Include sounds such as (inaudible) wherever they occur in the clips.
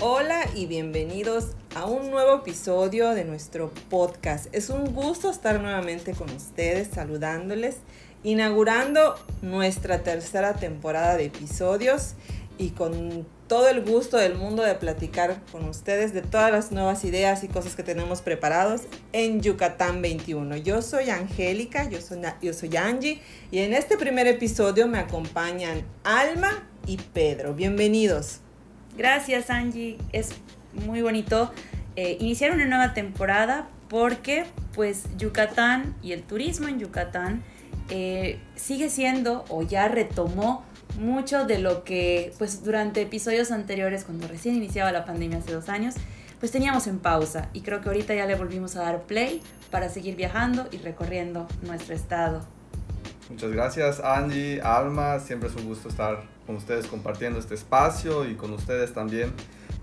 Hola y bienvenidos a un nuevo episodio de nuestro podcast. Es un gusto estar nuevamente con ustedes, saludándoles, inaugurando nuestra tercera temporada de episodios y con todo el gusto del mundo de platicar con ustedes de todas las nuevas ideas y cosas que tenemos preparados en Yucatán 21. Yo soy Angélica, yo soy, yo soy Angie y en este primer episodio me acompañan Alma y Pedro. Bienvenidos. Gracias Angie, es muy bonito eh, iniciar una nueva temporada porque pues Yucatán y el turismo en Yucatán eh, sigue siendo o ya retomó mucho de lo que pues durante episodios anteriores cuando recién iniciaba la pandemia hace dos años pues teníamos en pausa y creo que ahorita ya le volvimos a dar play para seguir viajando y recorriendo nuestro estado. Muchas gracias Angie, Alma, siempre es un gusto estar con ustedes compartiendo este espacio y con ustedes también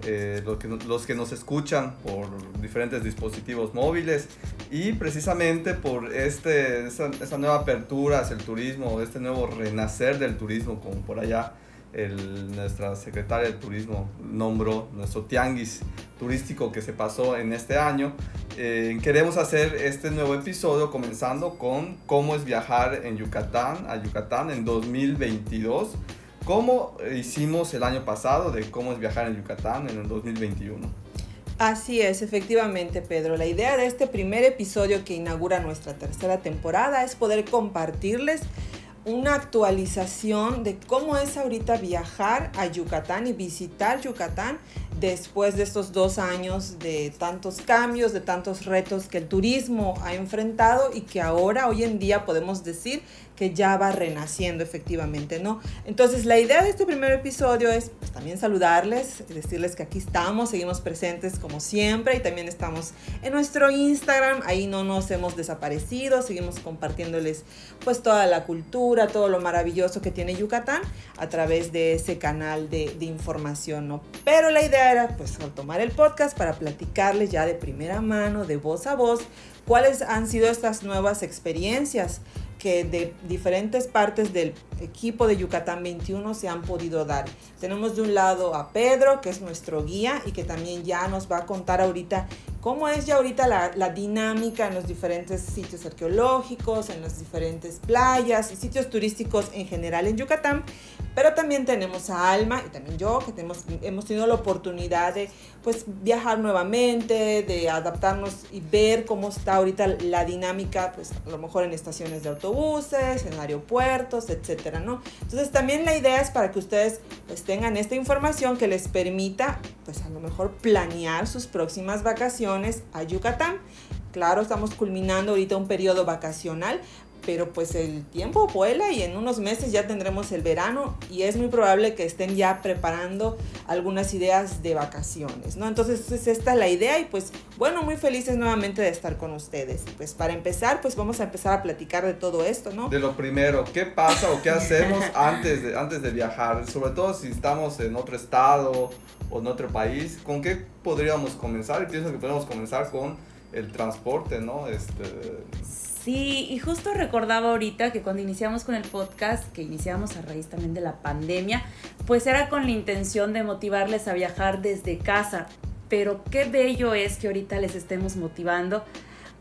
eh, los, que, los, que, nos escuchan por diferentes dispositivos móviles. Y precisamente por este, esa, nueva apertura hacia el turismo, este nuevo renacer del turismo, como por allá el, nuestra secretaria de turismo nombró, nuestro tianguis turístico que se pasó en este año. Eh, queremos hacer este nuevo episodio comenzando con cómo es viajar en Yucatán, a Yucatán en 2022 ¿Cómo hicimos el año pasado de cómo es viajar en Yucatán en el 2021? Así es, efectivamente, Pedro. La idea de este primer episodio que inaugura nuestra tercera temporada es poder compartirles una actualización de cómo es ahorita viajar a Yucatán y visitar Yucatán después de estos dos años de tantos cambios, de tantos retos que el turismo ha enfrentado y que ahora, hoy en día, podemos decir que ya va renaciendo efectivamente, ¿no? Entonces la idea de este primer episodio es pues, también saludarles, decirles que aquí estamos, seguimos presentes como siempre y también estamos en nuestro Instagram, ahí no nos hemos desaparecido, seguimos compartiéndoles pues toda la cultura, todo lo maravilloso que tiene Yucatán a través de ese canal de, de información, ¿no? Pero la idea era pues tomar el podcast para platicarles ya de primera mano, de voz a voz, cuáles han sido estas nuevas experiencias que de diferentes partes del equipo de Yucatán 21 se han podido dar. Tenemos de un lado a Pedro, que es nuestro guía y que también ya nos va a contar ahorita cómo es ya ahorita la, la, dinámica en los diferentes sitios arqueológicos, en las diferentes playas y sitios turísticos en general en Yucatán. Pero también tenemos a Alma y también yo, que tenemos, hemos tenido la oportunidad de pues, viajar nuevamente, de adaptarnos y ver cómo está ahorita la dinámica, pues a lo mejor en estaciones de autobuses, en aeropuertos, etcétera, ¿no? Entonces también la idea es para que ustedes pues tengan esta información que les permita pues a lo mejor planear sus próximas vacaciones a Yucatán. Claro, estamos culminando ahorita un periodo vacacional, pero pues el tiempo vuela y en unos meses ya tendremos el verano y es muy probable que estén ya preparando algunas ideas de vacaciones, ¿no? Entonces pues, esta es la idea y pues bueno, muy felices nuevamente de estar con ustedes. Pues para empezar, pues vamos a empezar a platicar de todo esto, ¿no? De lo primero, ¿qué pasa o qué hacemos antes de, antes de viajar? Sobre todo si estamos en otro estado o en otro país, ¿con qué podríamos comenzar? Y pienso que podemos comenzar con el transporte, ¿no? Este Sí, y justo recordaba ahorita que cuando iniciamos con el podcast, que iniciamos a raíz también de la pandemia, pues era con la intención de motivarles a viajar desde casa. Pero qué bello es que ahorita les estemos motivando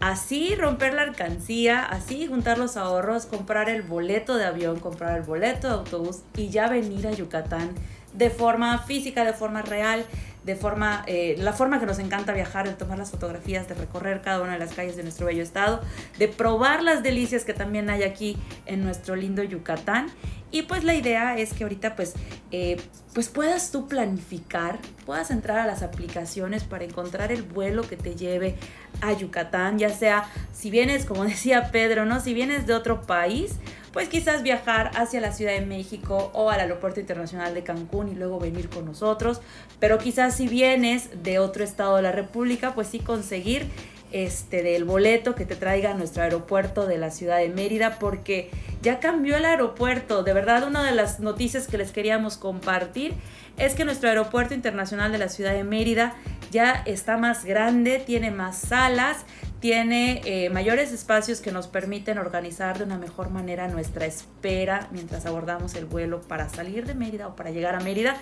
así romper la alcancía, así juntar los ahorros, comprar el boleto de avión, comprar el boleto de autobús y ya venir a Yucatán de forma física, de forma real, de forma, eh, la forma que nos encanta viajar, de tomar las fotografías, de recorrer cada una de las calles de nuestro bello estado, de probar las delicias que también hay aquí en nuestro lindo Yucatán. Y pues la idea es que ahorita pues, eh, pues puedas tú planificar, puedas entrar a las aplicaciones para encontrar el vuelo que te lleve a Yucatán, ya sea si vienes, como (laughs) decía Pedro, ¿no? Si vienes de otro país, pues quizás viajar hacia la Ciudad de México o al Aeropuerto Internacional de Cancún y luego venir con nosotros. Pero quizás si vienes de otro estado de la República, pues sí conseguir este, del boleto que te traiga a nuestro aeropuerto de la ciudad de Mérida, porque ya cambió el aeropuerto. De verdad, una de las noticias que les queríamos compartir es que nuestro aeropuerto internacional de la ciudad de Mérida ya está más grande, tiene más salas, tiene eh, mayores espacios que nos permiten organizar de una mejor manera nuestra espera mientras abordamos el vuelo para salir de Mérida o para llegar a Mérida.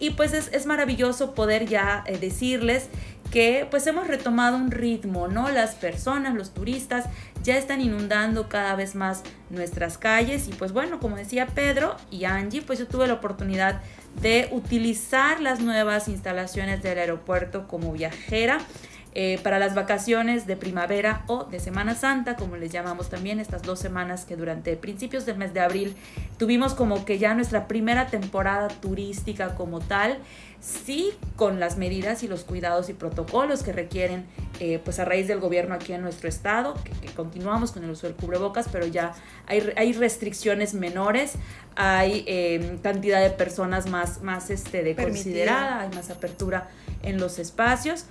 Y pues es, maravilloso poder ya eh, decirles que pues hemos retomado un ritmo, ¿no? Las personas, los turistas ya están inundando cada vez más nuestras calles y pues bueno, como decía Pedro y Angie, pues yo tuve la oportunidad de utilizar las nuevas instalaciones del aeropuerto como viajera eh, para las vacaciones de primavera o de Semana Santa, como les llamamos también, estas dos semanas que durante principios del mes de abril tuvimos como que ya nuestra primera temporada turística como tal, sí con las medidas y los cuidados y protocolos que requieren, eh, pues a raíz del gobierno aquí en nuestro estado, que, continuamos con el uso del cubrebocas, pero ya hay, hay restricciones menores, hay eh, cantidad de personas más, más este, de considerada, hay más apertura en los espacios.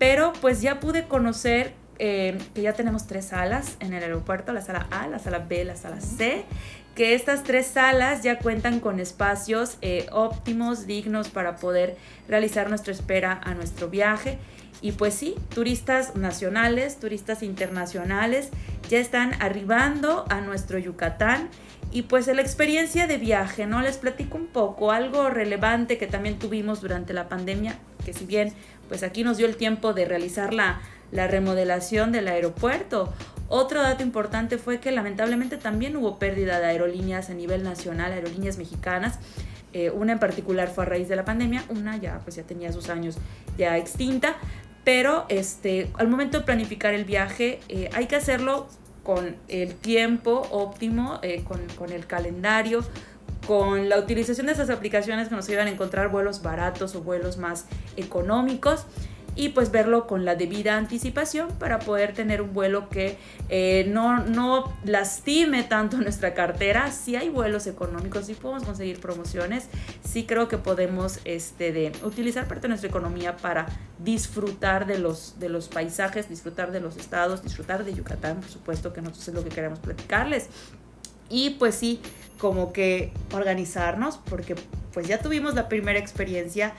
Pero pues ya pude conocer eh, que ya tenemos tres salas en el aeropuerto, la sala A, la sala B, la sala C, que estas tres salas ya cuentan con espacios eh, óptimos, dignos para poder realizar nuestra espera a nuestro viaje. Y pues sí, turistas nacionales, turistas internacionales ya están arribando a nuestro Yucatán. Y pues la experiencia de viaje, ¿no? Les platico un poco, algo relevante que también tuvimos durante la pandemia, que si bien pues aquí nos dio el tiempo de realizar la, remodelación del aeropuerto. Otro dato importante fue que lamentablemente también hubo pérdida de aerolíneas a nivel nacional, aerolíneas mexicanas. Eh, una en particular fue a raíz de la pandemia, una ya pues ya tenía sus años ya extinta, pero este, al momento de planificar el viaje eh, hay que hacerlo con el tiempo óptimo, eh, con, con el calendario, con la utilización de esas aplicaciones que nos ayudan a encontrar vuelos baratos o vuelos más económicos y pues verlo con la debida anticipación para poder tener un vuelo que eh, no, no lastime tanto (laughs) nuestra cartera. Si hay vuelos económicos, si podemos conseguir promociones, sí creo que podemos este, de, utilizar parte de nuestra economía para disfrutar de los, de los paisajes, disfrutar de los estados, disfrutar de Yucatán, por supuesto que nosotros es lo que queremos platicarles. Y pues sí, como que organizarnos, porque pues ya tuvimos la primera experiencia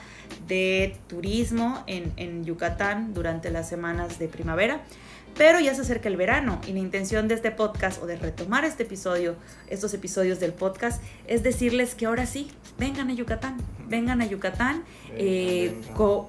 de turismo en, en, Yucatán durante las semanas de primavera, pero ya se acerca el verano y la intención de este podcast o de retomar este episodio, estos episodios del podcast, es decirles que ahora sí, vengan a Yucatán, vengan a Yucatán, eh,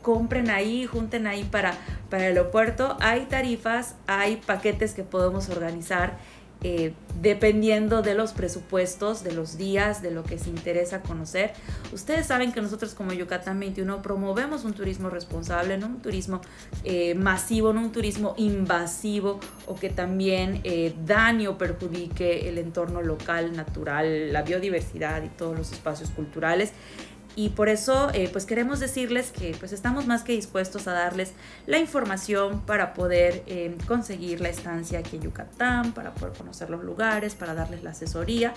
compren ahí, junten ahí para, para el aeropuerto, hay tarifas, hay paquetes que podemos organizar eh, dependiendo de los presupuestos, de los días, de lo que se interesa conocer. Ustedes saben que nosotros como Yucatán 21 promovemos un turismo responsable, no un turismo eh, masivo, no un turismo invasivo o que también eh, dañe o perjudique el entorno local, natural, la biodiversidad y todos los espacios culturales y por eso eh, pues queremos decirles que pues estamos más que dispuestos a darles la información para poder eh, conseguir la estancia aquí en Yucatán, para poder conocer los lugares, para darles la asesoría.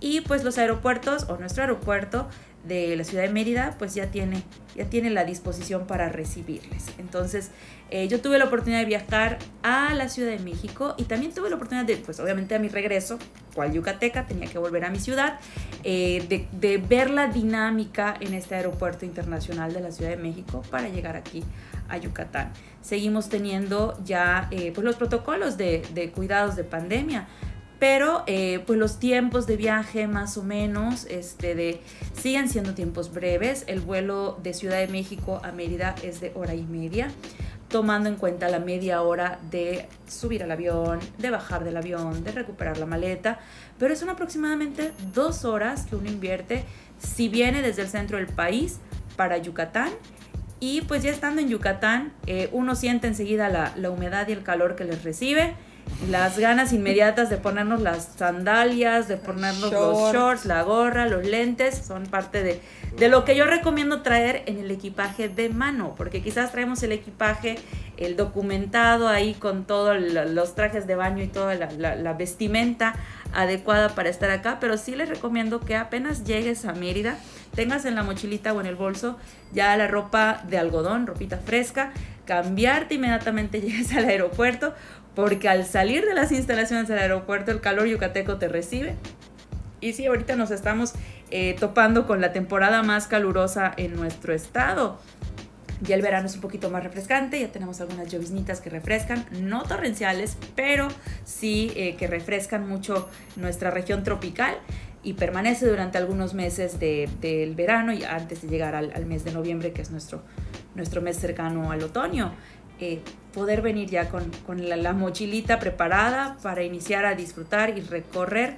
Y pues los aeropuertos o nuestro aeropuerto de la ciudad de Mérida pues ya tiene, ya tiene la disposición para recibirles. Entonces eh, yo tuve la oportunidad de viajar a la Ciudad de México y también tuve la oportunidad de, pues obviamente a mi regreso, cual yucateca, tenía que volver a mi ciudad, eh, de, ver la dinámica en este aeropuerto internacional de la Ciudad de México para llegar aquí a Yucatán. Seguimos teniendo ya eh, pues los protocolos de, de cuidados de pandemia pero eh, pues los tiempos de viaje más o menos este, de, siguen siendo tiempos breves. El vuelo de Ciudad de México a Mérida es de hora y media, tomando en cuenta la media hora de subir al avión, de bajar del avión, de recuperar la maleta, pero son aproximadamente dos horas que uno invierte si viene desde el centro del país para Yucatán. Y pues ya estando en Yucatán, eh, uno siente enseguida la, la humedad y el calor que les recibe las ganas inmediatas de ponernos las sandalias, de ponernos los shorts, la gorra, los lentes, son parte de, de, lo que yo recomiendo traer en el equipaje de mano, porque quizás traemos el equipaje, el documentado ahí con todos los trajes de baño y toda la, la, vestimenta adecuada para estar acá, pero sí les recomiendo que apenas llegues a Mérida, tengas en la mochilita o en el bolso ya la ropa de algodón, ropita fresca, cambiarte inmediatamente (laughs) llegues al aeropuerto porque al salir de las instalaciones del aeropuerto el calor yucateco te recibe. Y sí, ahorita nos estamos eh, topando con la temporada más calurosa en nuestro estado. Ya el verano es un poquito más refrescante, ya tenemos algunas lloviznitas que refrescan, no torrenciales, pero sí eh, que refrescan mucho nuestra región tropical y permanece durante algunos meses del verano y antes de llegar al, al, mes de noviembre, que es nuestro, nuestro mes cercano al otoño. Eh, poder venir ya con, la, mochilita preparada para iniciar a disfrutar y recorrer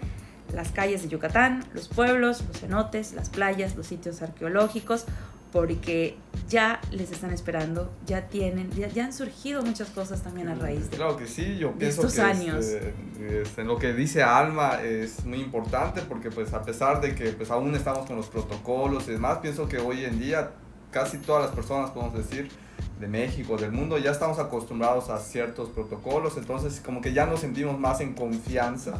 las calles de Yucatán, los pueblos, los cenotes, las playas, los sitios arqueológicos, porque ya les están esperando, ya tienen, ya, han surgido muchas cosas también a raíz de, claro que sí, yo pienso estos que años. Este, en lo que dice Alma es muy importante porque pues a pesar de que pues aún estamos con los protocolos y demás, pienso que hoy en día casi todas las personas podemos decir de México, del mundo, ya estamos acostumbrados a ciertos protocolos, entonces como que ya nos sentimos más en confianza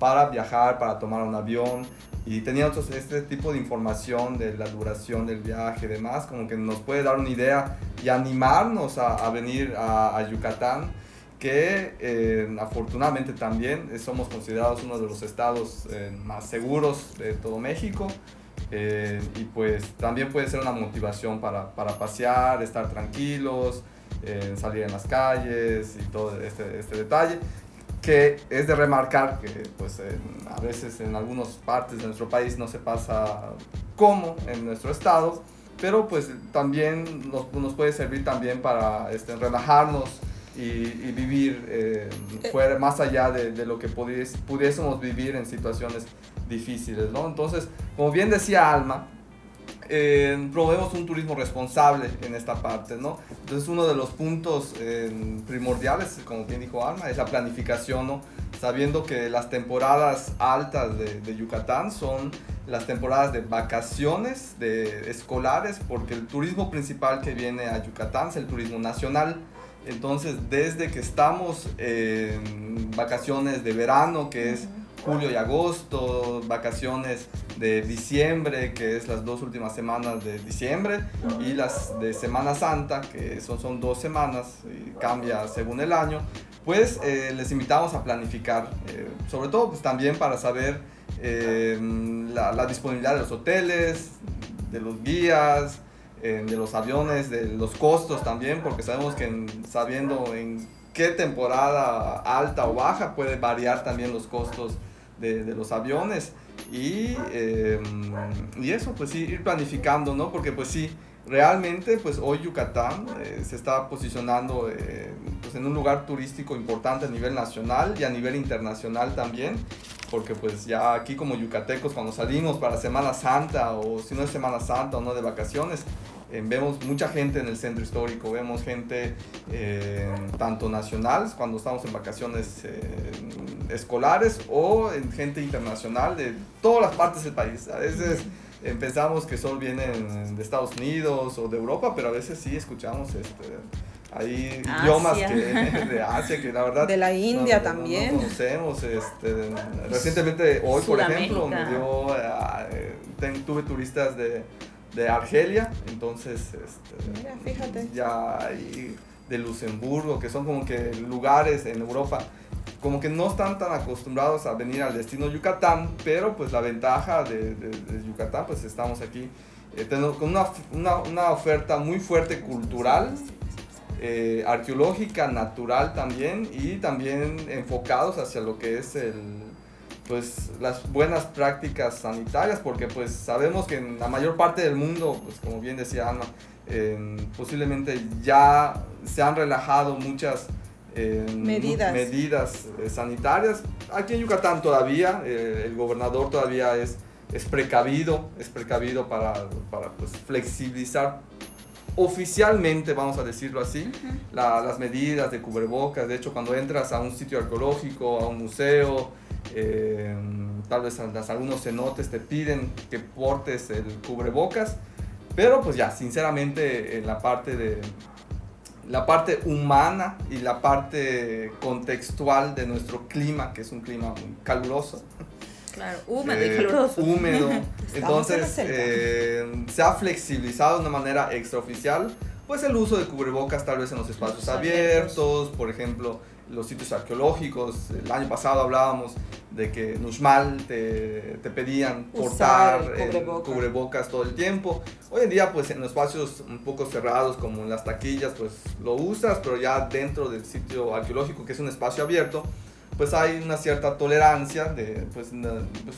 para viajar, para tomar un avión y teníamos este tipo de información de la duración del viaje y demás, como que nos puede dar una idea y animarnos a, venir a, Yucatán, que eh, afortunadamente también somos considerados uno de los estados eh, más seguros de todo México. Eh, y pues también puede ser una motivación para, para pasear, estar tranquilos, eh, salir en las calles y todo este, este, detalle que es de remarcar que pues a veces en algunas partes de nuestro país no se pasa como en nuestro estado, pero pues también nos, nos puede servir también para este, relajarnos y, y vivir eh, fuera, más allá de, de lo que pudiésemos vivir en situaciones difíciles, ¿no? Entonces, como bien decía Alma, eh, promovemos un turismo responsable en esta parte, ¿no? Entonces uno de los puntos eh, primordiales, como bien dijo Alma, es la planificación, ¿no? Sabiendo que las temporadas altas de, de, Yucatán son las temporadas de vacaciones de escolares, porque el turismo principal que viene a Yucatán es el turismo nacional. Entonces, desde que estamos en vacaciones de verano, que es julio y agosto, vacaciones de diciembre, que es las dos últimas semanas de diciembre, y las de Semana Santa, que son, son dos semanas, y cambia según el año, pues eh, les invitamos a planificar, eh, sobre todo pues también para saber eh, la, disponibilidad de los hoteles, de los guías, de los aviones, de los costos también, porque sabemos que sabiendo en qué temporada alta o baja puede variar también los costos de, de los aviones y, eh, y eso, pues sí, ir planificando, ¿no? Porque pues sí, realmente pues hoy Yucatán eh, se está posicionando eh, pues en un lugar turístico importante a nivel nacional y a nivel internacional también porque pues ya aquí como yucatecos cuando salimos para Semana Santa o si no es Semana Santa o no de vacaciones eh, vemos mucha gente en el centro histórico, vemos gente eh, tanto nacional cuando estamos en vacaciones eh, escolares o en gente internacional de todas las partes del país. A veces pensamos que solo vienen de Estados Unidos o de Europa, pero a veces sí escuchamos este, hay idiomas que, de Asia que la verdad de la India también. conocemos este, recientemente hoy por ejemplo me dio, tuve turistas de de Argelia, entonces este, ya hay de Luxemburgo, que son como que lugares en Europa como que no están tan acostumbrados a venir al destino Yucatán, pero pues la ventaja de, Yucatán, pues estamos aquí eh, con una, una, una, oferta muy fuerte cultural, eh, arqueológica, natural también, y también enfocados hacia lo que es el, pues las buenas prácticas sanitarias porque pues sabemos que en la mayor parte del mundo pues como bien decía Ana posiblemente ya se han relajado muchas medidas, medidas eh, sanitarias. Aquí en Yucatán todavía eh, el gobernador todavía es, es precavido es precavido para, para pues, flexibilizar oficialmente, vamos a decirlo así, las medidas de cubrebocas. De hecho, cuando entras a un sitio arqueológico, a un museo, eh, tal vez algunos cenotes te piden que portes el cubrebocas. Pero pues ya, sinceramente, en la parte de la parte humana y la parte contextual de nuestro clima, que es un clima muy caluroso, Claro, húmedo y eh, caluroso. Húmedo. (laughs) Entonces, eh, se ha flexibilizado de una manera extraoficial, pues el uso de cubrebocas tal vez en los espacios abiertos, por ejemplo, los sitios arqueológicos. El año pasado hablábamos de que en Uxmal te, te pedían portar cubrebocas. cubrebocas. todo el tiempo. Hoy en día, pues en los espacios un poco cerrados, como en las taquillas, pues lo usas, pero ya dentro del sitio arqueológico, que es un espacio abierto, pues hay una cierta tolerancia de pues, pues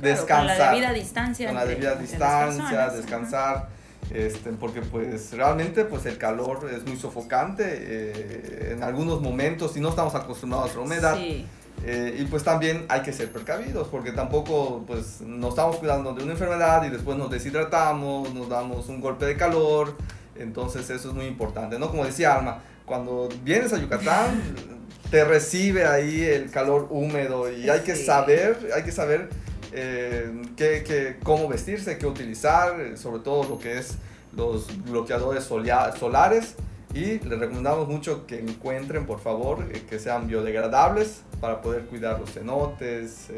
descansar. Con la debida distancia. Con la debida distancia, descansar. Este, porque pues realmente pues el calor es muy sofocante eh, en algunos momentos y no estamos acostumbrados a la humedad. Eh, y pues también hay que ser precavidos porque tampoco pues nos estamos cuidando de una enfermedad y después nos deshidratamos, nos damos un golpe de calor. Entonces eso es muy importante, ¿no? Como decía Alma, cuando vienes a Yucatán (laughs) te recibe ahí el calor húmedo y hay que saber, hay que saber eh, qué, cómo vestirse, qué utilizar, eh, sobre todo lo que es los bloqueadores solares y les recomendamos mucho que encuentren por favor eh, que sean biodegradables para poder cuidar los cenotes,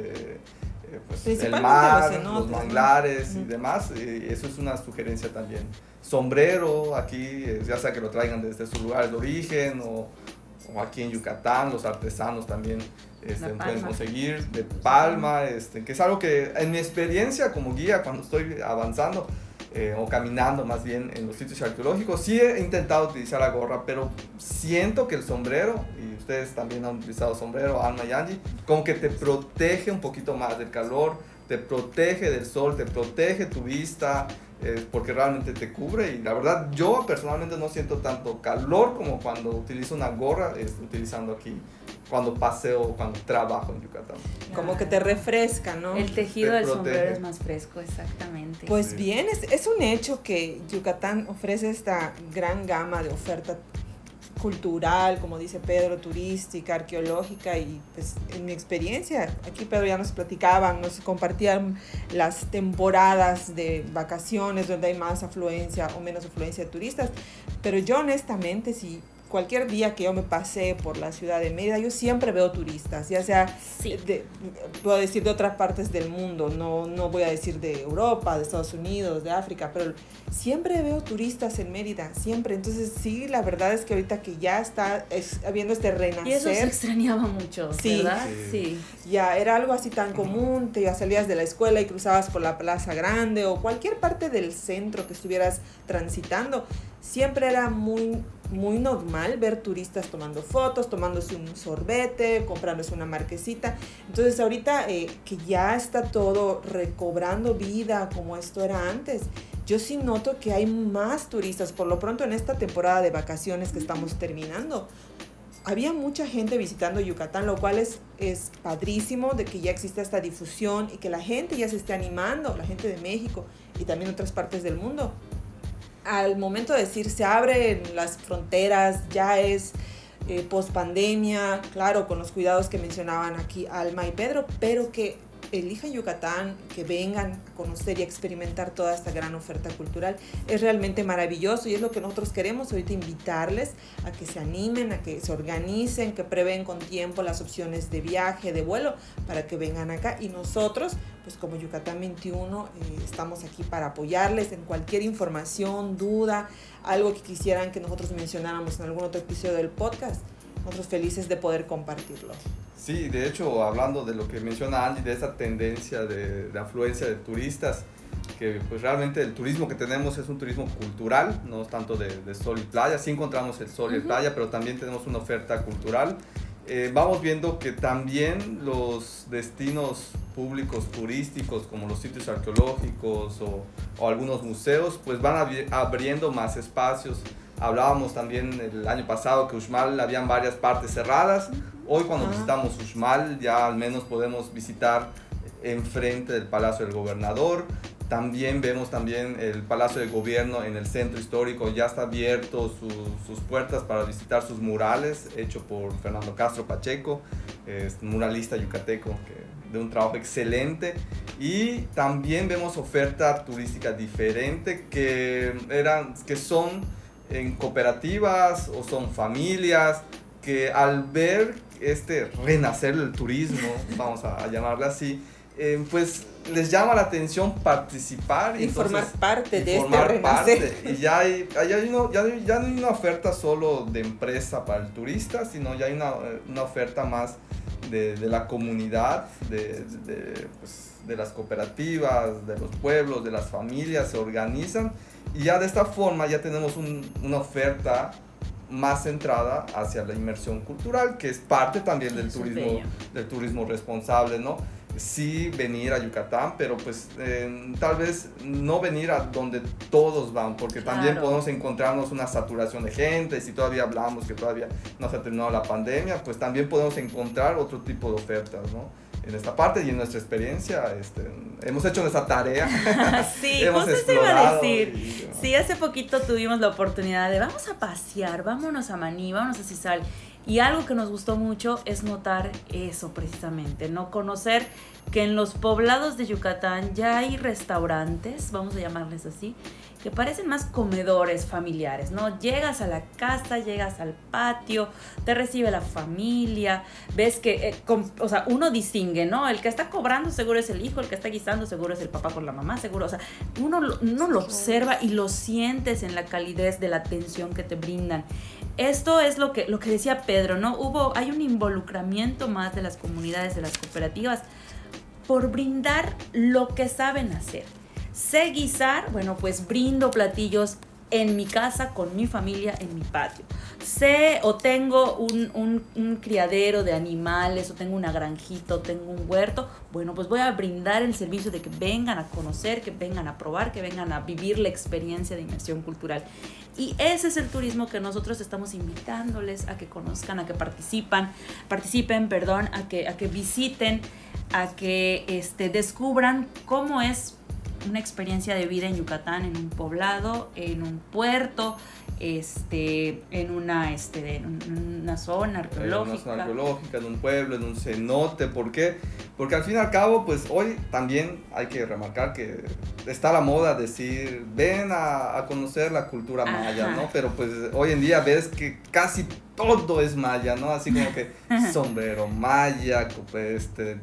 pues, el mar, los, manglares y demás. Y eso es una sugerencia también. Sombrero aquí, ya sea que lo traigan desde su lugar de origen o, o aquí en Yucatán, los artesanos también este, pueden conseguir de palma, este, que es algo que en mi experiencia como guía, cuando estoy avanzando eh, o caminando más bien en los sitios arqueológicos, sí he intentado utilizar la gorra, pero siento que el sombrero, y ustedes también han utilizado sombrero, Alma y Angie, como que te protege un poquito más del calor, te protege del sol, te protege tu vista, porque realmente te cubre y la verdad yo personalmente no siento tanto calor como cuando utilizo una gorra utilizando aquí cuando paseo cuando trabajo en Yucatán. Como que te refresca, ¿no? El tejido del sombrero es más fresco, exactamente. Pues bien, es, es un hecho que Yucatán ofrece esta gran gama de oferta cultural, como dice Pedro, turística, arqueológica y pues en mi experiencia, aquí Pedro ya nos platicaban, nos compartían las temporadas de vacaciones donde hay más afluencia o menos afluencia de turistas, pero yo honestamente si cualquier día que yo me pasé por la ciudad de Mérida, yo siempre veo turistas, ya sea, de, puedo decir de otras partes del mundo, no, no voy a decir de Europa, de Estados Unidos, de África, pero siempre veo turistas en Mérida, siempre. Entonces sí, la verdad es que ahorita que ya está habiendo este renacer. Y eso se extrañaba mucho, ¿verdad? Sí. Ya era algo así tan común, te ya salías de la escuela y cruzabas por la Plaza Grande o cualquier parte del centro que estuvieras transitando. Siempre era muy muy normal ver turistas tomando fotos, tomándose un sorbete, comprándose una marquesita. Entonces ahorita eh, que ya está todo recobrando vida como esto era antes, yo sí noto que hay más turistas, por lo pronto en esta temporada de vacaciones que estamos terminando. Había mucha gente visitando Yucatán, lo cual es, es padrísimo de que ya existe esta difusión y que la gente ya se esté animando, la gente de México y también otras partes del mundo, al momento de decir se abren las fronteras, ya es eh, post pandemia, claro, con los cuidados que mencionaban aquí Alma y Pedro, pero que elijan Yucatán, que vengan a conocer y experimentar toda esta gran oferta cultural. Es realmente maravilloso y es lo que nosotros queremos ahorita invitarles a que se animen, a que se organicen, que prevén con tiempo las opciones de viaje, de vuelo, para que vengan acá. Y nosotros, pues como Yucatán 21, eh, estamos aquí para apoyarles en cualquier información, duda, algo que quisieran que nosotros mencionáramos en algún otro episodio del podcast. Nosotros felices de poder compartirlo. Sí, de hecho, hablando de lo que menciona Andy, de esa tendencia de, afluencia de turistas, que pues realmente el turismo que tenemos es un turismo cultural, no tanto de, sol y playa, sí encontramos el sol y la playa, pero también tenemos una oferta cultural. Eh, vamos viendo que también los destinos públicos turísticos como los sitios arqueológicos o, o algunos museos pues van abriendo más espacios Hablábamos también el año pasado que Uxmal habían varias partes cerradas. Hoy cuando visitamos Uxmal ya al menos podemos visitar enfrente del Palacio del Gobernador. También vemos también el Palacio de Gobierno en el centro histórico, ya está abierto sus puertas para visitar sus murales, hecho por Fernando Castro Pacheco, es muralista yucateco, que, de un trabajo excelente. Y también vemos oferta turística diferente que, eran, que son en cooperativas o son familias que al ver este renacer del turismo, (laughs) vamos a, llamarle así, eh, pues les llama la atención participar y formar parte de este renacer. Y ya hay, ya, ya, no hay una oferta solo de empresa para el turista, sino ya hay una, una oferta más de, de, la comunidad, de, de, pues, de las cooperativas, de los pueblos, de las familias, se organizan y ya de esta forma ya tenemos un, una oferta más centrada hacia la inmersión cultural, que es parte también del turismo, del turismo responsable, ¿no? Sí venir a Yucatán, pero pues tal vez no venir a donde todos van, porque también podemos encontrarnos una saturación de gente, si todavía hablamos que todavía no se ha terminado la pandemia, pues también podemos encontrar otro tipo de ofertas, ¿no? En esta parte y en nuestra experiencia este, hemos hecho nuestra tarea. (laughs) sí, (laughs) hemos justo iba a decir. Sí, hace poquito tuvimos la oportunidad de vamos a pasear, vámonos a Maní, vámonos a Cisal. Y algo que nos gustó mucho es notar eso precisamente, no conocer que en los poblados de Yucatán ya hay restaurantes, vamos a llamarles así, que parecen más comedores familiares, ¿no? Llegas a la casa, llegas al patio, te recibe la familia, ves que, eh, o sea, uno distingue, ¿no? El que está cobrando seguro es el hijo, el que está guisando seguro es el papá con la mamá, seguro, o sea, uno, uno lo observa y lo sientes en la calidez de la atención que te brindan. Esto es lo que, lo que decía Pedro, ¿no? Hubo, hay un involucramiento más de las comunidades, de las cooperativas, por brindar lo que saben hacer Sé guisar, bueno, pues brindo platillos en mi casa, con mi familia, en mi patio. Sé o tengo un, criadero de animales, o tengo una granjita, o tengo un huerto, bueno, pues voy a brindar el servicio de que vengan a conocer, que vengan a probar, que vengan a vivir la experiencia de inmersión cultural. Y ese es el turismo que nosotros estamos invitándoles a que conozcan, a que participan, participen, perdón, a que, a que visiten, a que este, descubran cómo es una experiencia de vida en Yucatán, en un poblado, en un puerto, este, en una, este, en una zona arqueológica. En una zona arqueológica, en un pueblo, en un cenote. ¿Por qué? Porque al fin y al cabo, pues hoy también hay que remarcar que está la moda decir, ven a, conocer la cultura maya, ¿no? Pero pues hoy en día ves que casi todo es maya, ¿no? Así como que (laughs) sombrero maya, este,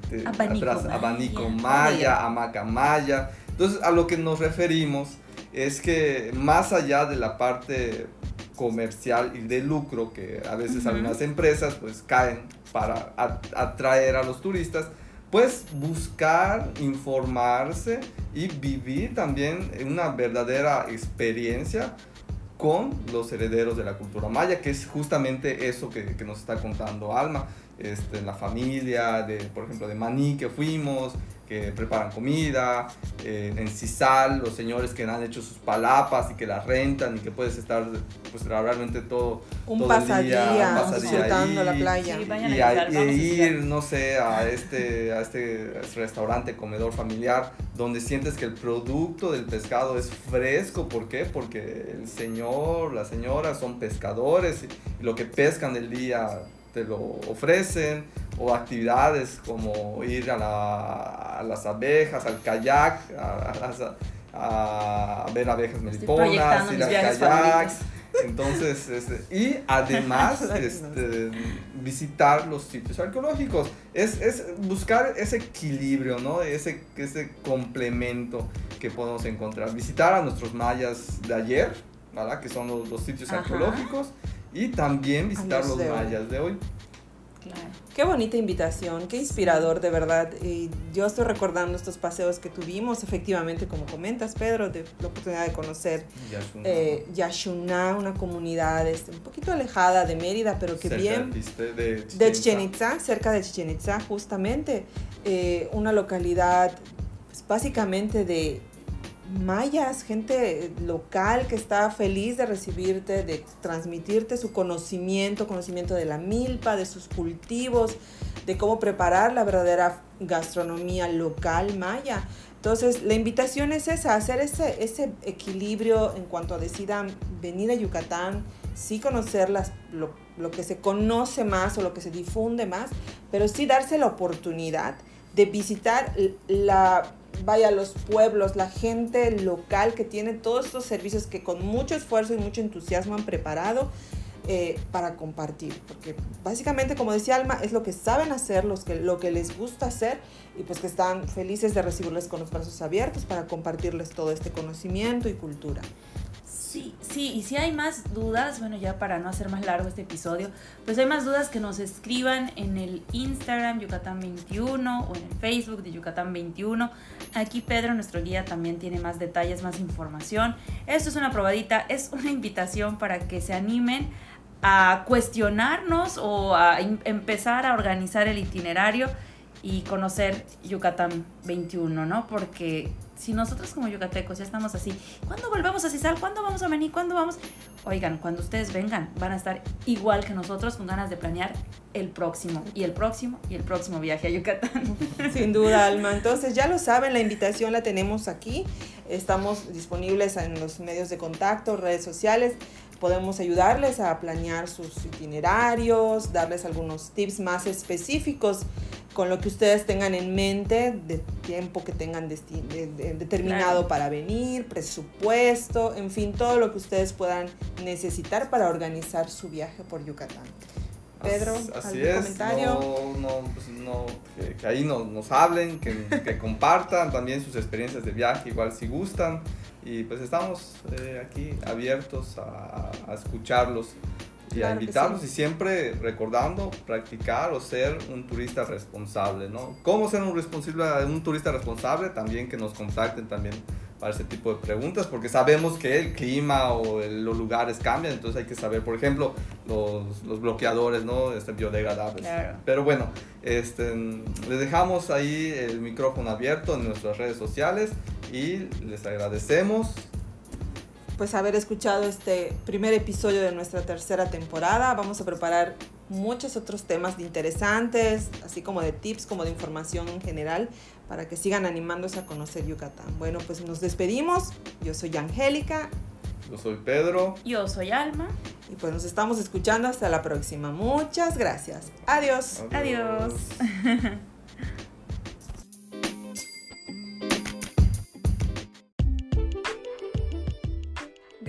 abanico, maya, hamaca maya. Entonces, a lo que nos referimos es que más allá de la parte comercial y de lucro que a veces algunas empresas pues caen para atraer a los turistas, pues buscar informarse y vivir también una verdadera experiencia con los herederos de la cultura maya, que es justamente eso que, que nos está contando Alma, este, la familia, de, por ejemplo, de Maní que fuimos, que preparan comida, eh, en Cisal, los señores que han hecho sus palapas y que las rentan y que puedes estar pues realmente todo, un pasadía, disfrutando la playa. y, ir, no sé, a este, a este restaurante, comedor familiar, donde sientes que el producto del pescado es fresco. ¿Por qué? Porque el señor, la señora son pescadores y lo que pescan del día te lo ofrecen, o actividades como ir a, las abejas, al kayak, a, ver abejas meliponas, ir al kayak. Entonces, este, y además (laughs) este, visitar los sitios arqueológicos. Es, es, buscar ese equilibrio, ¿no? Ese, ese complemento que podemos encontrar. Visitar a nuestros mayas de ayer, ¿verdad? Que son los, los sitios arqueológicos y también visitar los mayas de hoy. Claro. Qué bonita invitación, qué inspirador de verdad. Y yo estoy recordando estos paseos que tuvimos, efectivamente, como comentas, Pedro, de la oportunidad de conocer Yashuná, eh, una comunidad este, un poquito alejada de Mérida, pero que bien... De Chichen, Itza, cerca de Chichen Itza, justamente. Eh, una localidad pues, básicamente de mayas, gente local que está feliz de recibirte, de transmitirte su conocimiento, conocimiento de la milpa, de sus cultivos, de cómo preparar la verdadera gastronomía local maya. Entonces, la invitación es esa, hacer ese, ese equilibrio en cuanto a decidan venir a Yucatán, sí conocer lo, lo que se conoce más o lo que se difunde más, pero sí darse la oportunidad de visitar la vaya los pueblos, la gente local que tiene todos estos servicios que con mucho esfuerzo y mucho entusiasmo han preparado eh, para compartir. Porque básicamente, como decía Alma, es lo que saben hacer, los que, lo que les gusta hacer y pues que están felices de recibirles con los brazos abiertos para compartirles todo este conocimiento y cultura. Sí, sí, y si hay más dudas, bueno, ya para no hacer más largo este episodio, pues hay más dudas que nos escriban en el Instagram Yucatán21 o en el Facebook de Yucatán21. Aquí Pedro, nuestro guía, también tiene más detalles, más información. Esto es una probadita, es una invitación para que se animen a cuestionarnos o a empezar a organizar el itinerario y conocer Yucatán 21, ¿no? Porque si nosotros como yucatecos ya estamos así, ¿cuándo volvemos a Cisal? ¿Cuándo vamos a venir? ¿Cuándo vamos? Oigan, cuando ustedes vengan, van a estar igual que nosotros con ganas de planear el próximo y el próximo y el próximo viaje a Yucatán. (laughs) Sin duda, Alma. Entonces ya lo saben, la invitación la tenemos aquí. Estamos disponibles en los medios de contacto, redes sociales podemos ayudarles a planear sus itinerarios, darles algunos tips más específicos con lo que ustedes tengan en mente, de tiempo que tengan determinado para venir, presupuesto, en fin, todo lo que ustedes puedan necesitar para organizar su viaje por Yucatán. Pedro, Así es, comentario? No, pues no, que, ahí nos, hablen, que, que compartan también sus experiencias de viaje, igual si gustan. Y pues estamos eh, aquí abiertos a, a escucharlos y a invitarlos y siempre recordando practicar o ser un turista responsable, ¿no? ¿Cómo ser un, responsable, un turista responsable? También que nos contacten también para ese tipo de preguntas, porque sabemos que el clima o los lugares cambian, entonces hay que saber, por ejemplo, los, los bloqueadores, ¿no? Este, biodegradables. Pero bueno, este, les dejamos ahí el micrófono abierto en nuestras redes sociales y les agradecemos pues haber escuchado este primer episodio de nuestra tercera temporada. Vamos a preparar muchos otros temas interesantes, así como de tips, como de información en general, para que sigan animándose a conocer Yucatán. Bueno, pues nos despedimos. Yo soy Angélica. Yo soy Pedro. Yo soy Alma. Y pues nos estamos escuchando hasta la próxima. Muchas gracias. Adiós. Adiós. (laughs)